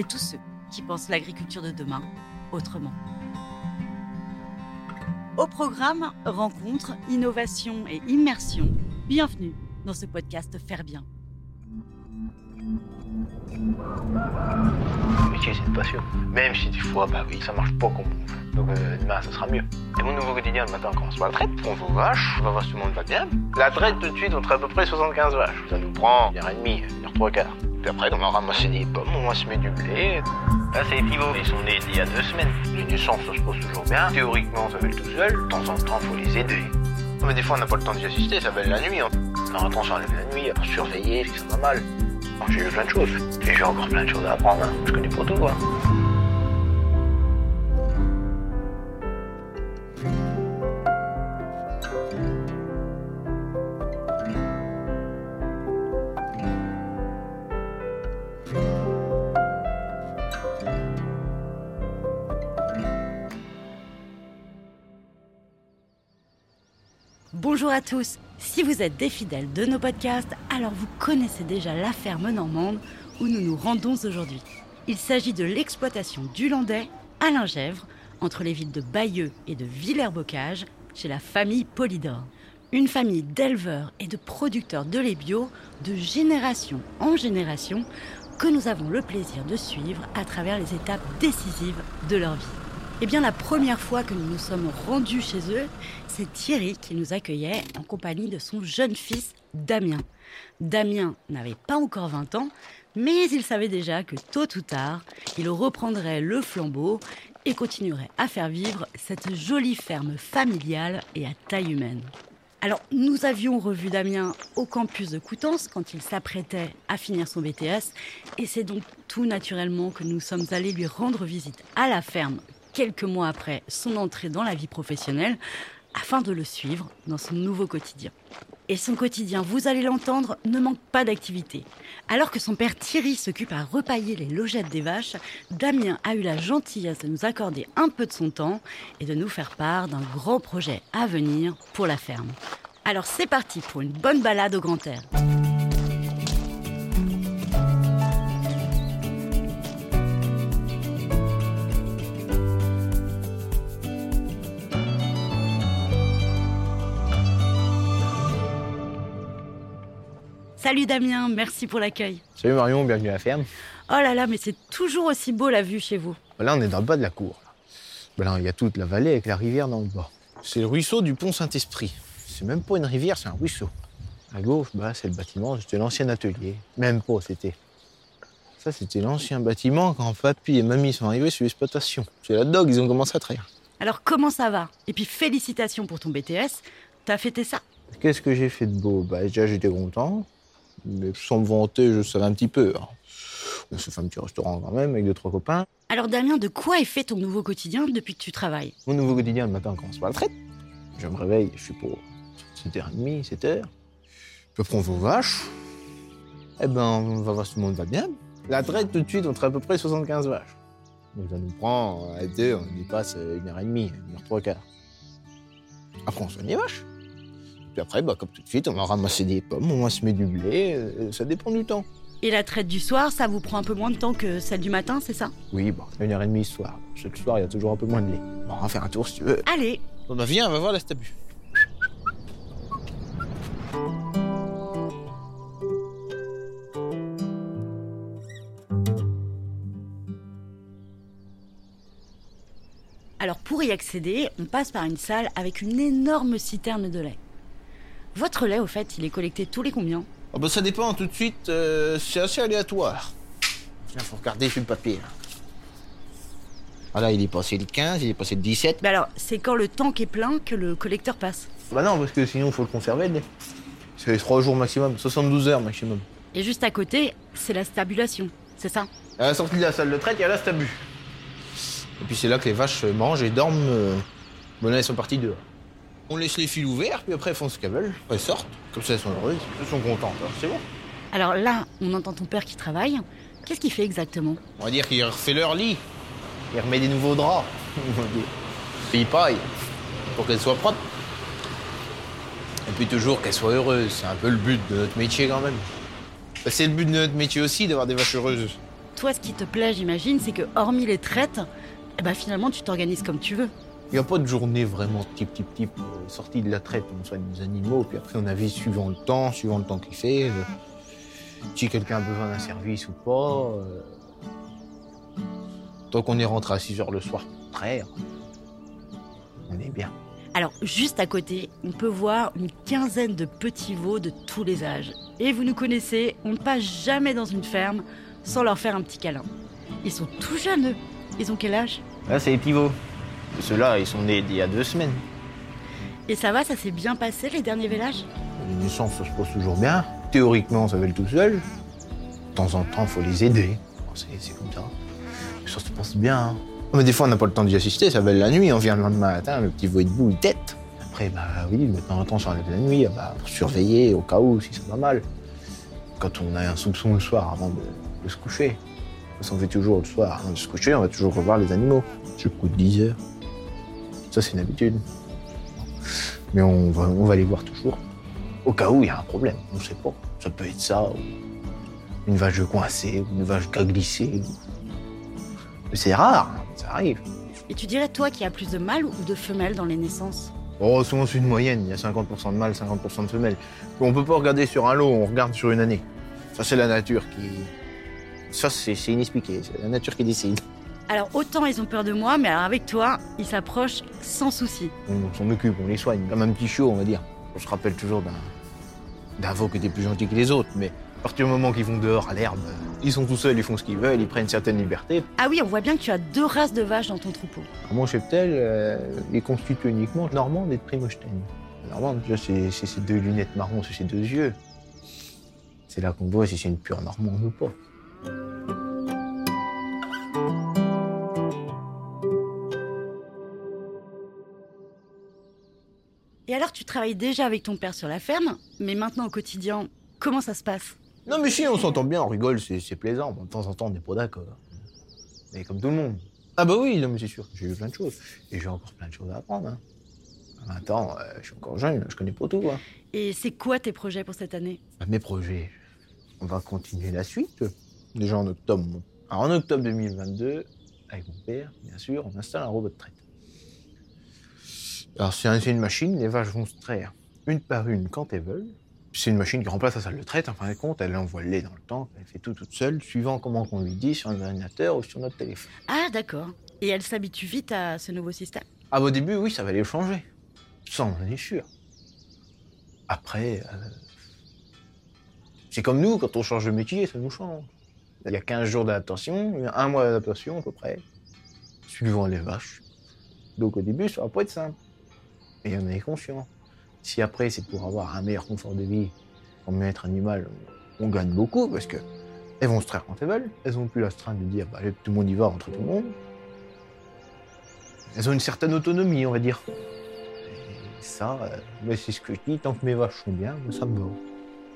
et tous ceux qui pensent l'agriculture de demain autrement. Au programme Rencontres, innovation et immersion, bienvenue dans ce podcast Faire bien. Le métier, c'est une passion. Même si des fois, bah oui, ça marche pas comme on veut. Donc euh, demain, ça sera mieux. Et mon nouveau quotidien, le matin, on commence par la traite. On vos vaches, on va voir si tout le monde va bien. La traite, tout de suite, on traite à peu près 75 vaches. Ça nous prend une heure et demie, une heure trois quarts. Puis après, on va ramasser des pommes, on va semer du blé. Là, c'est les pivots. Ils sont nés il y a deux semaines. Les naissances, ça se passe toujours bien. Théoriquement, ça fait tout seul. De temps en temps, faut les aider. Non, mais des fois, on n'a pas le temps d'y assister, ça va la nuit. On a attention à la nuit, à surveiller, c'est va mal. Alors, J'ai eu plein de choses. Et j'ai encore plein de choses à apprendre. hein. Je connais pas tout, quoi. Bonjour à tous. Si vous êtes des fidèles de nos podcasts, alors vous connaissez déjà la ferme normande où nous nous rendons aujourd'hui. Il s'agit de l'exploitation du Landais à Lingèvre, entre les villes de Bayeux et de Villers-Bocage, chez la famille Polydore. Une famille d'éleveurs et de producteurs de lait bio de génération en génération que nous avons le plaisir de suivre à travers les étapes décisives de leur vie. Eh bien, la première fois que nous nous sommes rendus chez eux, c'est Thierry qui nous accueillait en compagnie de son jeune fils Damien. Damien n'avait pas encore 20 ans, mais il savait déjà que tôt ou tard, il reprendrait le flambeau et continuerait à faire vivre cette jolie ferme familiale et à taille humaine. Alors, nous avions revu Damien au campus de Coutances quand il s'apprêtait à finir son BTS, et c'est donc tout naturellement que nous sommes allés lui rendre visite à la ferme quelques mois après son entrée dans la vie professionnelle, afin de le suivre dans son nouveau quotidien. Et son quotidien, vous allez l'entendre, ne manque pas d'activité. Alors que son père Thierry s'occupe à repailler les logettes des vaches, Damien a eu la gentillesse de nous accorder un peu de son temps et de nous faire part d'un grand projet à venir pour la ferme. Alors c'est parti pour une bonne balade au grand air. Salut Damien, merci pour l'accueil. Salut Marion, bienvenue à la ferme. Oh là là, mais c'est toujours aussi beau la vue chez vous. Là, on est dans le bas de la cour. là. Ben là, il y a toute la vallée avec la rivière dans le bas. C'est le ruisseau du Pont Saint-Esprit. C'est même pas une rivière, c'est un ruisseau. À gauche, bah, c'est le bâtiment, c'était l'ancien atelier. Même pas, c'était. Ça, c'était l'ancien bâtiment quand papy et mamie sont arrivés sur l'exploitation. C'est là-dedans qu'ils ont commencé à travailler. Alors comment ça va? Et puis félicitations pour ton BTS. T'as fêté ça? Qu'est-ce que j'ai fait de beau? Bah, déjà, j'étais content. Mais sans me vanter, je savais un petit peu. hein. On se fait un petit restaurant quand même avec deux, trois copains. Alors Damien, de quoi est fait ton nouveau quotidien depuis que tu travailles? Mon nouveau quotidien, le matin, commence par la traite. Je me réveille, je suis pour 7h30, 7h. Je prends vos vaches. Eh ben, on va voir si tout le monde va bien. La traite, tout de suite, on traite à peu près 75 vaches. Donc ça nous prend, à deux, on y passe une heure et demie, une heure trois quarts. Après, on soigne les vaches. Puis après, bah, comme tout de suite, on va ramasser des pommes, on va semer du blé, euh, ça dépend du temps. Et la traite du soir, ça vous prend un peu moins de temps que celle du matin, c'est ça? Oui, bon, une heure et demie ce soir. Chaque soir, il y a toujours un peu moins de lait. Bon, on va faire un tour si tu veux. Allez Bon, bah viens, on va voir la stabu. Alors pour y accéder, on passe par une salle avec une énorme citerne de lait. Votre lait, au fait, il est collecté tous les combien? Ah bah ça dépend tout de suite, euh, c'est assez aléatoire. Tiens, faut regarder sur le papier. là. Voilà, il est passé le 15, il est passé le 17. Mais alors, c'est quand le tank est plein que le collecteur passe? Bah non, parce que sinon il faut le conserver le lait. C'est 3 jours maximum, 72 heures maximum. Et juste à côté, c'est la stabulation, c'est ça? À la sortie de la salle de traite, il y a la stabu. Et puis c'est là que les vaches mangent et dorment. euh, Bon là, elles sont parties dehors. On laisse les fils ouverts, puis après elles font ce qu'elles veulent. Elles sortent, comme ça elles sont heureuses, elles sont contentes. Alors, C'est bon. Alors là, on entend ton père qui travaille. Qu'est-ce qu'il fait exactement? On va dire qu'il refait leur lit. Il remet des nouveaux draps. on va dire. Et il paille pour qu'elles soient propres. Et puis toujours qu'elles soient heureuses. C'est un peu le but de notre métier quand même. Bah, C'est le but de notre métier aussi d'avoir des vaches heureuses. Toi, ce qui te plaît, j'imagine, c'est que hormis les traites, eh ben, finalement, tu t'organises comme tu veux. Il n'y a pas de journée vraiment type, type, type. euh, sortie de la traite, on soigne les animaux, puis après on avise suivant le temps, suivant le temps qu'il fait. euh, si quelqu'un a besoin d'un service ou pas. euh. Tant qu'on est rentré à 6 heures le soir pour traire, on est bien. Alors, juste à côté, on peut voir une quinzaine de petits veaux de tous les âges. Et vous nous connaissez, on ne passe jamais dans une ferme sans leur faire un petit câlin. Ils sont tout jeunes, eux. Ils ont quel âge? Là, c'est les pivots. Ceux-là, ils sont nés il y a deux semaines. Et ça va, ça s'est bien passé, les derniers vélages Les naissances, ça se passe toujours bien. Théoriquement, ça va le tout seul. De temps en temps, il faut les aider. C'est c'est comme ça. Ça se passe bien. hein. Mais des fois, on n'a pas le temps d'y assister, ça va la nuit. On vient le lendemain matin, le petit veau est debout, il tête. Après, bah oui, de temps en temps, ça enlève la nuit ah bah, pour surveiller au cas où, si ça va mal. Quand on a un soupçon le soir avant de, de se coucher. Parce qu'on fait toujours le soir avant de se coucher, on va toujours revoir les animaux. Jusqu'au 10 heures. Ça, c'est une habitude. Mais on va, on va les voir toujours. Au cas où il y a un problème, on ne sait pas. Ça peut être ça, ou une vache coincée, ou une vache qui a glissé. Mais c'est rare, ça arrive. Et tu dirais, toi, qu'il y a plus de mâles ou de femelles dans les naissances? Oh, souvent c'est une moyenne, il y a 50% de mâles, 50% de femelles. On peut pas regarder sur un lot, on regarde sur une année. Ça c'est la nature qui... Ça c'est inexpliqué, c'est la nature qui décide. Alors, autant ils ont peur de moi, mais alors avec toi, ils s'approchent sans souci. On s'en occupe, on les soigne, comme un petit chiot on va dire. On se rappelle toujours d'un d'un veau qui était plus gentil que les autres, mais à partir du moment qu'ils vont dehors à l'herbe, ils sont tout seuls, ils font ce qu'ils veulent, ils prennent certaines libertés. Ah oui, on voit bien que tu as deux races de vaches dans ton troupeau. Alors, Mon cheptel euh, est constitué uniquement de normande et de primostène. La Normande, déjà, c'est c'est ces deux lunettes marron sur ses deux yeux. C'est là qu'on voit si c'est une pure normande ou pas. Tu travailles déjà avec ton père sur la ferme, mais maintenant au quotidien, comment ça se passe? Non, mais si, on s'entend bien, on rigole, c'est plaisant. De temps en temps, on n'est pas d'accord. Mais comme tout le monde. Ah bah oui, non, mais c'est sûr, j'ai vu plein de choses. Et j'ai encore plein de choses à apprendre. Hein. À 20 ans, euh, je suis encore jeune, je connais pas tout. Hein. Et c'est quoi tes projets pour cette année? Bah, Mes projets, on va continuer la suite. Déjà en octobre. Alors, en octobre 2022, avec mon père, bien sûr, on installe un robot de traite. Alors c'est un- c'est une machine, les vaches vont se traire une par une quand elles veulent. C'est une machine qui remplace la salle de traite, en fin de compte, elle envoie le lait dans le temps, elle fait tout toute seule, suivant comment on lui dit sur un ordinateur ou sur notre téléphone. Ah, d'accord. Et elle s'habitue vite à ce nouveau système? Ah, au début, oui, ça va les changer. Ça, on en est sûr. Après, euh, c'est comme nous, quand on change de métier, ça nous change. Il y a 15 jours d'adaptation, il y a un mois d'adaptation à peu près, suivant les vaches. Donc au début, ça va pas être simple. Et on est conscient. Si après, c'est pour avoir un meilleur confort de vie, pour mieux-être animal, on gagne beaucoup parce que elles vont se traire quand elles veulent. Elles ont plus l'astreinte de dire, bah, allez, tout le monde y va entre tout le monde. Elles ont une certaine autonomie, on va dire. Et ça, euh, c'est ce que je dis, tant que mes vaches sont bien, ça me va.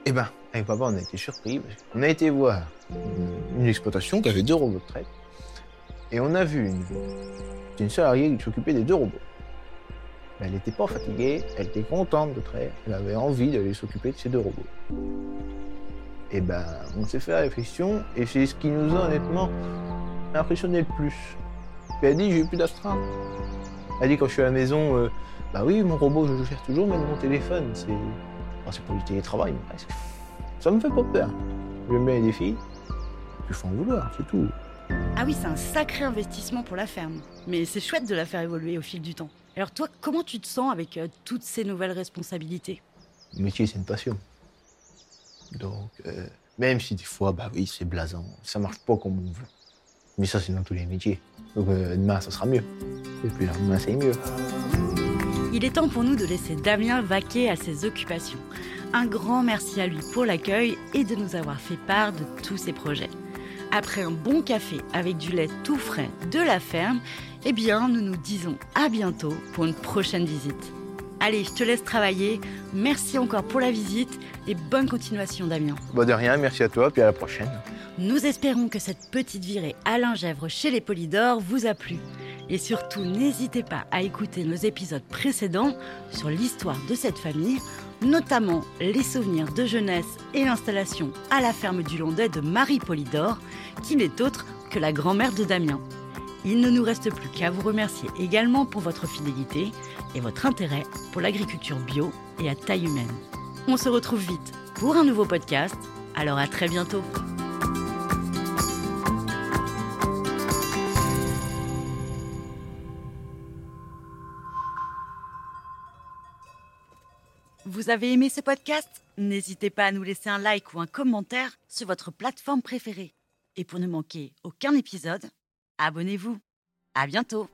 Eh ben, avec papa, on a été surpris. parce qu'on a été voir une, une exploitation qui avait deux robots de traite. Et on a vu une, une salariée qui s'occupait des deux robots. Elle n'était pas fatiguée, elle était contente de traire, elle avait envie d'aller s'occuper de ces deux robots. Et ben, on s'est fait la réflexion, et c'est ce qui nous a honnêtement impressionné le plus. Puis elle dit, j'ai plus d'astreinte. Elle dit, quand je suis à la maison, euh, bah oui, mon robot, je le gère toujours, mais mon téléphone, c'est. Enfin, c'est pour du télétravail, mais presque. Ça me fait pas peur. Je mets des puis il faut en vouloir, c'est tout. Ah oui, c'est un sacré investissement pour la ferme. Mais c'est chouette de la faire évoluer au fil du temps. Alors toi, comment tu te sens avec euh, toutes ces nouvelles responsabilités? Le métier, c'est une passion. Donc, euh, même si des fois, bah oui, c'est blasant, ça marche pas comme on veut. Mais ça, c'est dans tous les métiers. Donc, euh, demain, ça sera mieux. Et puis, demain, c'est mieux. Il est temps pour nous de laisser Damien vaquer à ses occupations. Un grand merci à lui pour l'accueil et de nous avoir fait part de tous ses projets. Après un bon café avec du lait tout frais de la ferme, eh bien, nous nous disons à bientôt pour une prochaine visite. Allez, je te laisse travailler. Merci encore pour la visite et bonne continuation, Damien. Bah de rien, merci à toi, puis à la prochaine. Nous espérons que cette petite virée à Lingèvre chez les Polydores vous a plu. Et surtout, n'hésitez pas à écouter nos épisodes précédents sur l'histoire de cette famille, notamment les souvenirs de jeunesse et l'installation à la ferme du Londet de Marie Polydore, qui n'est autre que la grand-mère de Damien. Il ne nous reste plus qu'à vous remercier également pour votre fidélité et votre intérêt pour l'agriculture bio et à taille humaine. On se retrouve vite pour un nouveau podcast, alors à très bientôt. Vous avez aimé ce podcast? N'hésitez pas à nous laisser un like ou un commentaire sur votre plateforme préférée. Et pour ne manquer aucun épisode, abonnez-vous. À bientôt